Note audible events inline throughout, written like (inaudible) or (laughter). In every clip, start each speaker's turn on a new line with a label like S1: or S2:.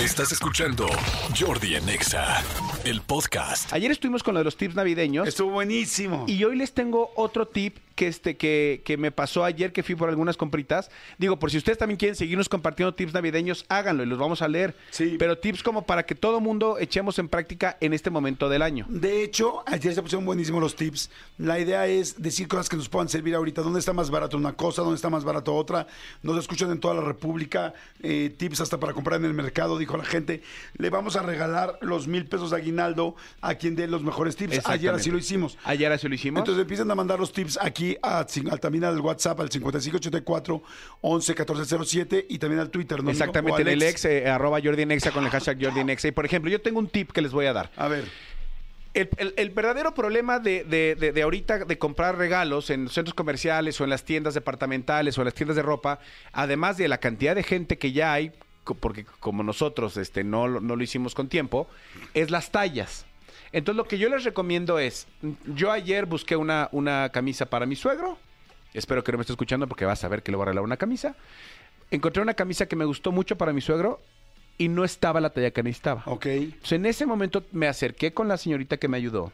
S1: Estás escuchando Jordi en Exa, el podcast.
S2: Ayer estuvimos con lo de los tips navideños
S3: Estuvo buenísimo.
S2: y hoy les tengo otro tip que, este, que, que me pasó ayer que fui por algunas compritas. Digo, por si ustedes también quieren seguirnos compartiendo tips navideños, háganlo y los vamos a leer.
S3: Sí.
S2: Pero tips como para que todo mundo echemos en práctica en este momento del año.
S3: De hecho, ayer se pusieron buenísimos los tips. La idea es decir cosas que nos puedan servir ahorita. ¿Dónde está más barato una cosa? ¿Dónde está más barato otra? Nos escuchan en toda la República. eh, tips hasta para comprar en el mercado, dijo la gente. Le vamos a regalar los mil pesos de aguinaldo a quien dé los mejores tips. Ayer así lo hicimos.
S2: Ayer así lo hicimos.
S3: Entonces empiezan a mandar los tips aquí a, también al WhatsApp, al 5584 11 1407 y también al Twitter. ¿no?
S2: Exactamente, en el ex, eh, arroba Jordi en Exa con el hashtag Jordi en Exa. Y por ejemplo, yo tengo un tip que les voy a dar.
S3: A ver.
S2: El, el- el verdadero problema de, de- de- de ahorita de comprar regalos en centros comerciales o en las tiendas departamentales o en las tiendas de ropa, además de la cantidad de gente que ya hay, porque como nosotros este, no, no lo hicimos con tiempo, es las tallas. Entonces lo que yo les recomiendo es, yo ayer busqué una, una camisa para mi suegro, espero que no me esté escuchando porque vas a ver que le voy a regalar una camisa. Encontré una camisa que me gustó mucho para mi suegro y no estaba la talla que necesitaba.
S3: Ok.
S2: Entonces, en ese momento me acerqué con la señorita que me ayudó,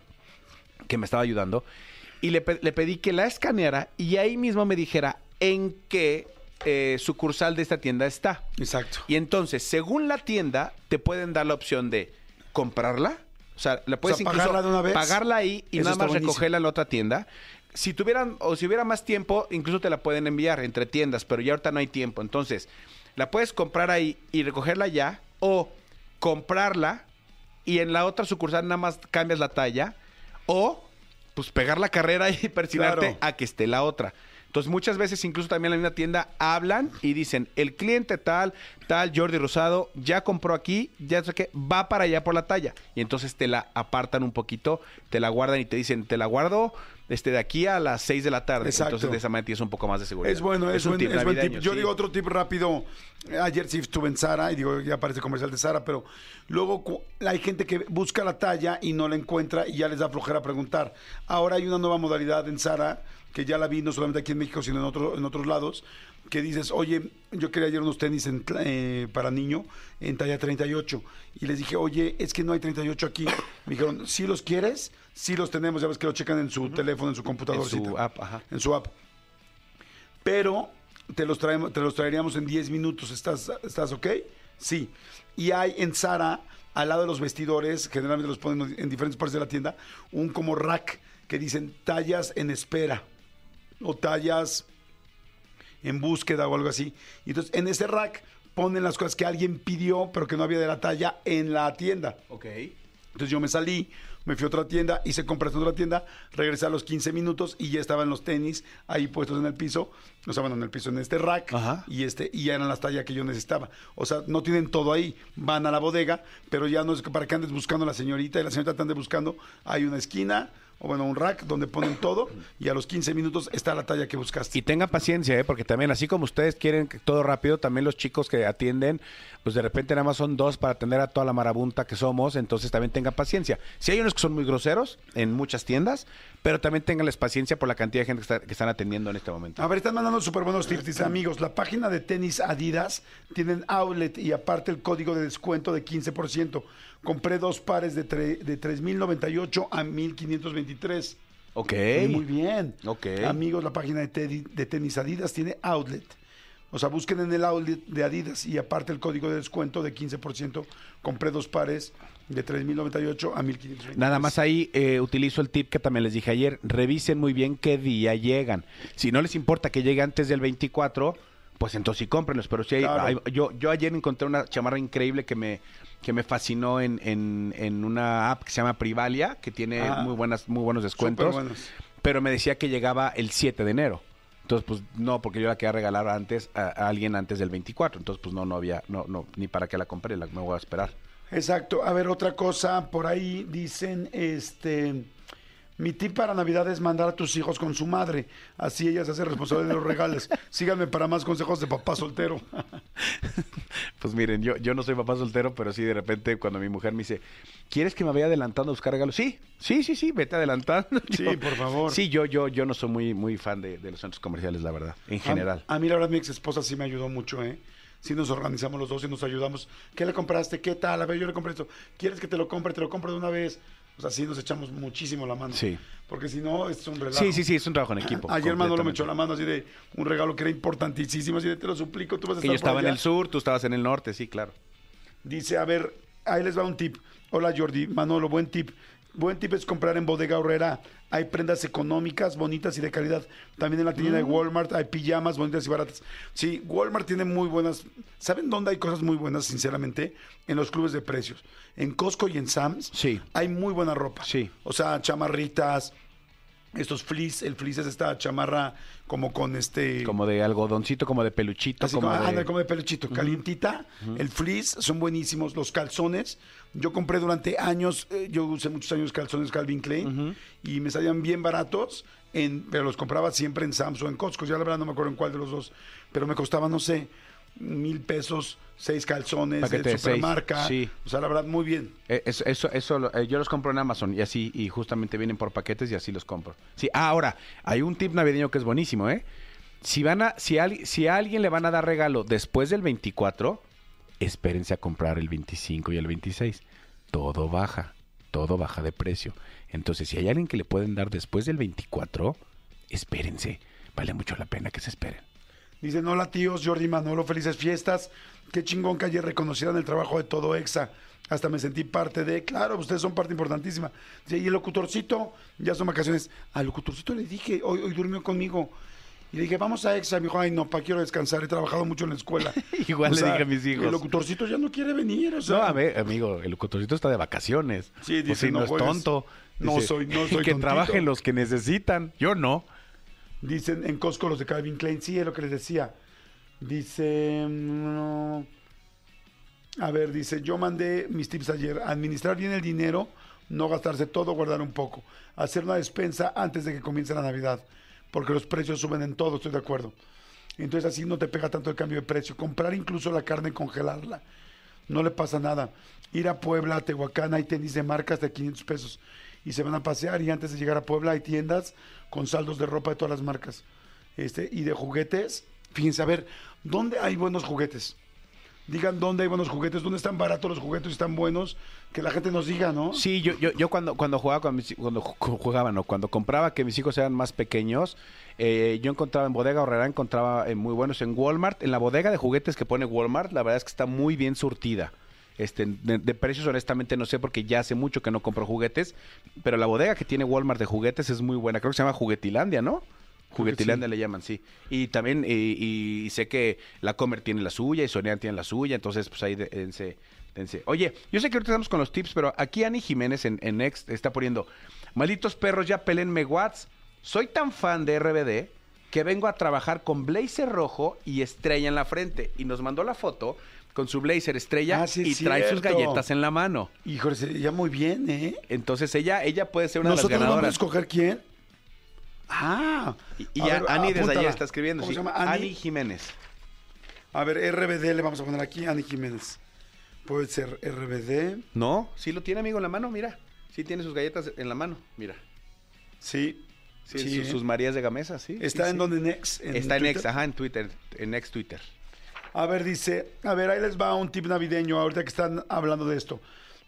S2: que me estaba ayudando, y le, pe- le pedí que la escaneara y ahí mismo me dijera en qué eh, sucursal de esta tienda está.
S3: Exacto.
S2: Y entonces, según la tienda, te pueden dar la opción de comprarla. O sea, la puedes
S3: sea,
S2: incluso
S3: pagarla de una vez.
S2: pagarla ahí y
S3: Eso
S2: nada más recogerla en la otra tienda. Si tuvieran, o si hubiera más tiempo, incluso te la pueden enviar entre tiendas, pero ya ahorita no hay tiempo. Entonces, la puedes comprar ahí y recogerla ya, o comprarla y en la otra sucursal nada más cambias la talla, o pues pegar la carrera y (laughs) persinarte
S3: Claro.
S2: a que esté la otra. Entonces muchas veces incluso también en la misma tienda hablan y dicen, el cliente tal, tal, Jordi Rosado, ya compró aquí, ya sé que va para allá por la talla. Y entonces te la apartan un poquito, te la guardan y te dicen, te la guardo este, de aquí a las 6 de la tarde.
S3: Exacto.
S2: Entonces de esa manera tienes un poco más de seguridad.
S3: Es bueno, es,
S2: un
S3: buen,
S2: tip
S3: es buen tip.
S2: navideño,
S3: Yo
S2: sí.
S3: digo otro tip rápido. Ayer sí estuve en Sara y digo, ya aparece comercial de Sara, pero luego hay gente que busca la talla y no la encuentra y ya les da flojera preguntar. Ahora hay una nueva modalidad en Sara que ya la vi no solamente aquí en México, sino en, otro, en otros lados, que dices, oye, yo quería ayer unos tenis en eh, para niño en talla 38 y les dije, oye, es que no hay 38 aquí. Me dijeron, si los quieres, sí los tenemos, ya ves que lo checan en su teléfono, en su computador.
S2: En su app, ajá.
S3: En su app pero te los traemos, te los traeríamos en 10 minutos. ¿Estás, ¿Estás ok? Sí. Y hay en Sara, al lado de los vestidores, generalmente los ponen en diferentes partes de la tienda, un como rack que dicen tallas en espera o tallas en búsqueda o algo así. Y entonces en ese rack ponen las cosas que alguien pidió, pero que no había de la talla en la tienda.
S2: Ok.
S3: Entonces yo me salí, me fui a otra tienda, hice compras en otra tienda, regresé a los 15 minutos y ya estaban los tenis ahí puestos en el piso, no estaban en el piso en este rack
S2: Ajá.
S3: y este y ya eran las tallas que yo necesitaba. O sea, no tienen todo ahí, van a la bodega, pero ya no es que para que andes buscando a la señorita y la señorita te ande buscando, hay una esquina o bueno, un rack donde ponen todo y a los 15 minutos está la talla que buscaste.
S2: Y tengan paciencia, ¿eh? porque también así como ustedes quieren todo rápido, también los chicos que atienden, pues de repente nada más son dos para atender a toda la marabunta que somos, entonces también tengan paciencia. Si hay unos que son muy groseros en muchas tiendas, pero también tenganles paciencia por la cantidad de gente que, está- que están atendiendo en este momento.
S3: A ver, están mandando súper buenos tips. Amigos, la página de tenis Adidas tienen outlet y aparte el código de descuento de 15%. Compré dos pares de, de 3.098 a 1.523.
S2: Ok.
S3: Muy bien.
S2: Ok.
S3: Amigos, la página de, tedi- de tenis Adidas tiene outlet. O sea, busquen en el outlet de Adidas y aparte el código de descuento de 15%. Compré dos pares de 3.098 a 1.523.
S2: Nada más ahí eh, utilizo el tip que también les dije ayer. Revisen muy bien qué día llegan. Si no les importa que llegue antes del 24, pues entonces sí cómprenlos. Pero si hay-
S3: Claro.
S2: hay- yo, yo ayer encontré una chamarra increíble que me, que me fascinó en, en- en una app que se llama Privalia, que tiene
S3: Ajá.
S2: muy, buenas, muy buenos descuentos.
S3: Superbuenos.
S2: Pero me decía que llegaba el 7 de enero. Entonces, pues no, porque yo la quería regalar antes a, a alguien antes del 24. Entonces, pues no, no había, no, no, ni para qué la compré, la, me voy a esperar.
S3: Exacto. A ver, otra cosa, por ahí dicen, este, mi tip para Navidad es mandar a tus hijos con su madre, así ella se hace responsable de los regalos. Síganme para más consejos de papá soltero. (laughs)
S2: Pues miren, yo, yo no soy papá soltero, pero sí de repente cuando mi mujer me dice, ¿quieres que me vaya adelantando a buscar regalos? Sí, sí, sí, sí, vete adelantando. (laughs)
S3: Sí, por favor.
S2: Sí, yo, yo, yo no soy muy, muy fan de, de los centros comerciales, la verdad, en general.
S3: A, a mí la verdad mi ex esposa sí me ayudó mucho, ¿eh? si nos organizamos los dos y nos ayudamos. ¿Qué le compraste? ¿Qué tal? A ver, yo le compré esto. ¿Quieres que te lo compre? Te lo compro de una vez. O sea, sí nos echamos muchísimo la mano.
S2: Sí.
S3: Porque si no, es un relajo.
S2: Sí, sí, sí, es un trabajo en equipo.
S3: Ayer Manolo me echó la mano así de un regalo que era importantísimo, así de te lo suplico, tú vas a
S2: Que
S3: estar
S2: yo estaba
S3: por
S2: en
S3: allá".
S2: el sur, tú estabas en el norte, sí, claro.
S3: Dice, a ver, ahí les va un tip. Hola Jordi, Manolo, buen tip. Buen tip es comprar en Bodega Horrera. Hay prendas económicas, bonitas y de calidad. También en la tienda de
S2: Mm.
S3: Walmart hay pijamas bonitas y baratas. Sí, Walmart tiene muy buenas. ¿Saben dónde hay cosas muy buenas, sinceramente? En los clubes de precios. En Costco y en Sam's
S2: Sí.
S3: hay muy buena ropa.
S2: Sí.
S3: O sea, chamarritas, estos fleece. El fleece es esta chamarra como con este...
S2: Como de algodoncito, como de peluchito,
S3: Así
S2: como,
S3: como,
S2: de...
S3: ándale, como de peluchito, calientita. El fleece son buenísimos. Los calzones. Yo compré durante años, eh, yo usé muchos años calzones Calvin Klein y me salían bien baratos, en, pero los compraba siempre en Sam's o en Costco. Ya la verdad no me acuerdo en cuál de los dos, pero me costaba, no sé, mil pesos, seis calzones
S2: Paquete
S3: de
S2: seis,
S3: supermarca.
S2: sí.
S3: O sea, la verdad, muy bien.
S2: Eh, Eso, eso, eh, yo los compro en Amazon y así, y justamente vienen por paquetes y así los compro. Sí, ah, ahora, hay un tip navideño que es buenísimo, ¿eh? Si van a, si, al- si a alguien le van a dar regalo después del 24, espérense a comprar el 25 y el 26. Todo baja, todo baja de precio. Entonces, si hay alguien que le pueden dar después del 24, espérense. Vale mucho la pena que se esperen.
S3: Dicen, hola tíos, Jordi Manolo, felices fiestas. Qué chingón que ayer reconocieran el trabajo de todo EXA. Hasta me sentí parte de, claro, ustedes son parte importantísima. Dice, y el locutorcito, ya son vacaciones. Al locutorcito le dije, hoy, hoy durmió conmigo. Y le dije, vamos a EXA. Me dijo, ay, no, pa, quiero descansar, he trabajado mucho en la escuela. (laughs)
S2: Igual
S3: O
S2: le
S3: sea,
S2: dije a mis hijos.
S3: El locutorcito ya no quiere venir, o sea.
S2: No, a ver, amigo, el locutorcito está de vacaciones.
S3: Sí,
S2: O
S3: dice,
S2: sea,
S3: no
S2: no, es tonto.
S3: No soy- no (laughs) soy
S2: Que trabajen los que necesitan. Yo no.
S3: Dicen en Costco los de Calvin Klein, sí, es lo que les decía. Dice, a ver, dice, yo mandé mis tips ayer, administrar bien el dinero, no gastarse todo, guardar un poco, hacer una despensa antes de que comience la Navidad, porque los precios suben en todo, estoy de acuerdo. Entonces así no te pega tanto el cambio de precio. Comprar incluso la carne y congelarla, no le pasa nada. Ir a Puebla, a Tehuacán, hay tenis de marcas de 500 pesos y se van a pasear y antes de llegar a Puebla hay tiendas con saldos de ropa de todas las marcas este y de juguetes. Fíjense, a ver, ¿dónde hay buenos juguetes? Digan dónde hay buenos juguetes, dónde están baratos los juguetes y están buenos, que la gente nos diga, ¿no?
S2: Sí, yo, yo, yo cuando, cuando jugaba con mis cuando ju- jugaba, no, cuando compraba que mis hijos eran más pequeños, eh, yo encontraba en bodega horrera, encontraba eh, muy buenos en Walmart, en la bodega de juguetes que pone Walmart, la verdad es que está muy bien surtida. Este, de, de precios honestamente no sé porque ya hace mucho que no compro juguetes, pero la bodega que tiene Walmart de juguetes es muy buena, creo que se llama Juguetilandia, ¿no? Juguetilandia le llaman, sí. Y también, y, y sé que la Comer tiene la suya y Sorian tiene la suya, entonces pues ahí de- dense, dense. Oye, yo sé que ahorita estamos con los tips, pero aquí Ani Jiménez en, en Next está poniendo, malditos perros, ya pelenme Watts. Soy tan fan de RBD que vengo a trabajar con blazer rojo y estrella en la frente. Y nos mandó la foto con su blazer estrella
S3: Ah, sí,
S2: y trae sus galletas en la mano.
S3: Híjole, ya muy bien, ¿eh?
S2: Entonces ella, ella puede ser una de
S3: Nosotros
S2: las
S3: vamos a
S2: ganadoras.
S3: escoger quién. Ah,
S2: Y, ya
S3: ver,
S2: Ani desde ayer está escribiendo.
S3: ¿Cómo
S2: sí.
S3: se llama?
S2: Ani
S3: Ani.
S2: Jiménez.
S3: A ver, RBD le vamos a poner aquí, Ani Jiménez. Puede ser RBD.
S2: No, sí lo tiene amigo en la mano, mira. Sí tiene sus galletas en la mano, mira.
S3: Sí.
S2: Sí,
S3: Sí,
S2: sus,
S3: ¿eh?
S2: sus Marías de Gamesa, sí.
S3: Está
S2: sí,
S3: en donde Next.
S2: Está en
S3: Twitter.
S2: X, ajá, en Twitter, en X Twitter.
S3: A ver, dice, a ver, ahí les va un tip navideño ahorita que están hablando de esto.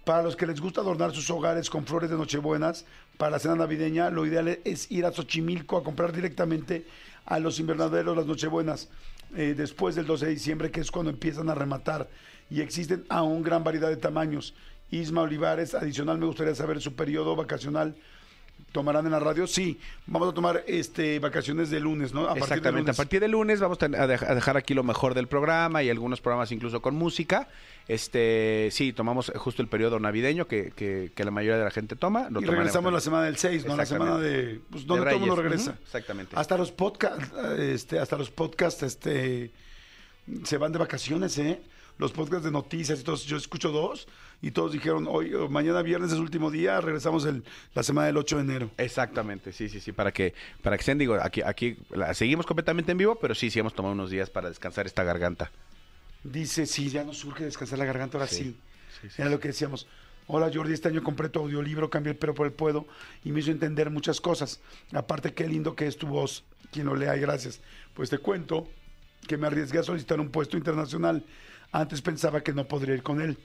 S3: Para los que les gusta adornar sus hogares con flores de Nochebuenas para la cena navideña, lo ideal es ir a Xochimilco a comprar directamente a los invernaderos las Nochebuenas eh, después del 12 de diciembre, que es cuando empiezan a rematar. Y existen aún gran variedad de tamaños. Isma Olivares, adicional me gustaría saber su periodo vacacional. ¿Tomarán en la radio? Sí, vamos a tomar este vacaciones de lunes, ¿no? A partir de
S2: Exactamente, a
S3: lunes.
S2: partir de lunes vamos a dej- a dejar aquí lo mejor del programa y algunos programas incluso con música. Este, sí, tomamos justo el periodo navideño que, que- que la mayoría de la gente toma. Lo
S3: Y regresamos la semana del 6, ¿no? La semana
S2: Exactamente.
S3: de. Pues donde todo el mundo regresa.
S2: Exactamente.
S3: Hasta los podcasts, este, hasta los podcasts, este. Se van de vacaciones, ¿eh? Los podcasts de noticias y todos. Yo escucho dos y todos dijeron, hoy, mañana viernes es último día, regresamos el, la semana del 8 de enero.
S2: Exactamente, sí, sí, sí, para que, para que estén, digo, aquí, aquí la- seguimos completamente en vivo, pero sí, sí hemos tomado unos días para descansar esta garganta.
S3: Dice, sí, ya nos surge descansar la garganta, ahora sí.
S2: Sí, sí, sí,
S3: Era lo que decíamos. Hola Jordi, este año compré tu audiolibro, cambié el pero por el puedo y me hizo entender muchas cosas. Aparte, qué lindo que es tu voz. Quien lo lea, y gracias. Pues te cuento que me arriesgué a solicitar un puesto internacional. Antes pensaba que no podría ir con él,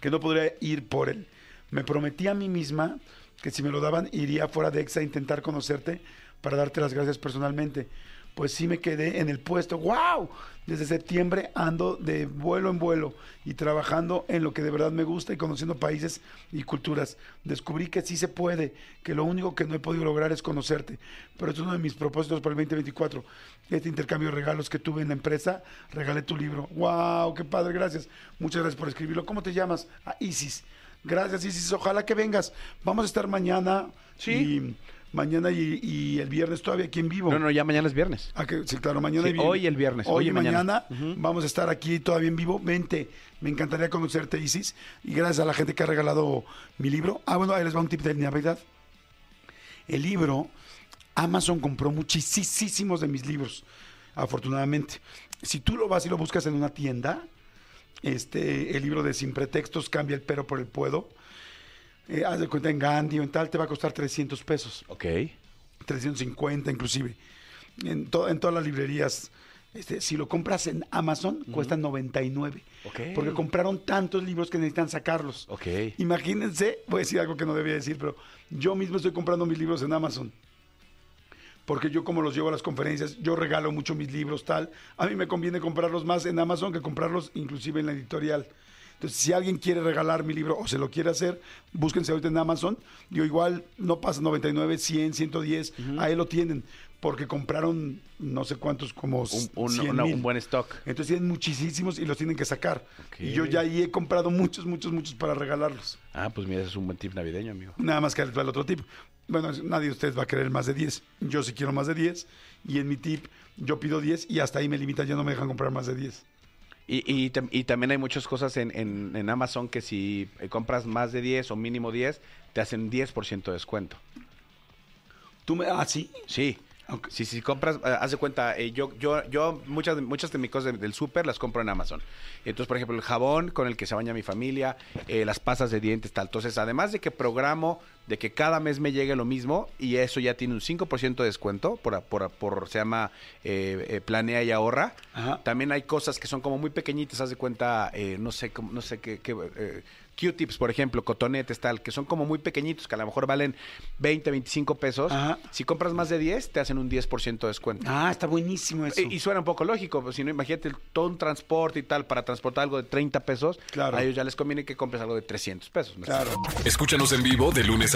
S3: que no podría ir por él. Me prometí a mí misma que si me lo daban iría fuera de EXA a intentar conocerte para darte las gracias personalmente. Pues sí me quedé en el puesto. ¡Wow! Desde septiembre ando de vuelo en vuelo y trabajando en lo que de verdad me gusta y conociendo países y culturas. Descubrí que sí se puede, que lo único que no he podido lograr es conocerte. Pero es uno de mis propósitos para el 2024. Este intercambio de regalos que tuve en la empresa, regalé tu libro. ¡Wow! ¡Qué padre! Gracias. Muchas gracias por escribirlo. ¿Cómo te llamas? A Isis. Gracias, Isis. Ojalá que vengas. Vamos a estar mañana.
S2: Sí.
S3: Y mañana y, y el viernes todavía aquí en vivo.
S2: No, no, ya mañana es viernes.
S3: Ah, que- sí, claro, mañana
S2: Sí,
S3: y
S2: hoy el viernes,
S3: Hoy,
S2: hoy
S3: y mañana. vamos a estar aquí todavía en vivo. Vente, me encantaría conocerte, Isis. Y gracias a la gente que ha regalado mi libro. Ah, bueno, ahí les va un tip de Navidad. El libro, Amazon compró muchísimos de mis libros, afortunadamente. Si tú lo vas y lo buscas en una tienda, este, el libro de Sin Pretextos, Cambia el pero por el puedo, eh, haz de cuenta en Gandhi o en tal, te va a costar 300 pesos.
S2: Ok.
S3: 350 inclusive. En, to- en todas las librerías. Este, si lo compras en Amazon, cuesta 99.
S2: Ok.
S3: Porque compraron tantos libros que necesitan sacarlos.
S2: Ok.
S3: Imagínense, voy a decir algo que no debía decir, pero yo mismo estoy comprando mis libros en Amazon. Porque yo como los llevo a las conferencias, yo regalo mucho mis libros, tal. A mí me conviene comprarlos más en Amazon que comprarlos inclusive en la editorial. Entonces, si alguien quiere regalar mi libro o se lo quiere hacer, búsquense ahorita en Amazon. Yo igual no pasa 99, 100, 110, ahí lo tienen. Porque compraron no sé cuántos, como
S2: Un, un-
S3: 100
S2: una-
S3: mil.
S2: un buen stock.
S3: Entonces tienen muchísimos y los tienen que sacar. Y yo ya ahí he comprado muchos, muchos, muchos para regalarlos.
S2: Ah, pues mira, ese es un buen tip navideño, amigo.
S3: Nada más que el otro tip. Bueno, nadie de ustedes va a querer más de 10. Yo sí quiero más de 10. Y en mi tip, yo pido 10 y hasta ahí me limitan, ya no me dejan comprar más de 10.
S2: Y, y, y también hay muchas cosas en, en- en Amazon que si eh, compras más de 10 o mínimo 10, te hacen 10% de descuento.
S3: ¿Tú me.? Ah, sí.
S2: Sí.
S3: Ok.
S2: Si, si compras, eh, haz de cuenta, eh, yo, yo, yo muchas, de- muchas de mis cosas de- del súper las compro en Amazon. Entonces, por ejemplo, el jabón con el que se baña mi familia, eh, las pastas de dientes, tal. Entonces, además de que programo de que cada mes me llegue lo mismo y eso ya tiene un 5% de descuento por, por, por- se llama eh, eh, planea y ahorra.
S3: Ajá.
S2: También hay cosas que son como muy pequeñitas, haz de cuenta, eh, no sé, cómo- no sé qué, qué, eh, Q-tips, por ejemplo, cotonetes, tal, que son como muy pequeñitos, que a lo mejor valen 20, 25 pesos.
S3: Ajá.
S2: Si compras más de 10, te hacen un 10% de descuento.
S3: Ah, está buenísimo eso.
S2: Y, y suena un poco lógico, pues, si no, imagínate todo un transporte y tal, para transportar algo de 30 pesos,
S3: Claro.
S2: a ellos ya les conviene que compres algo de 300 pesos. ¿me
S3: Claro.
S1: Escúchanos en vivo de lunes a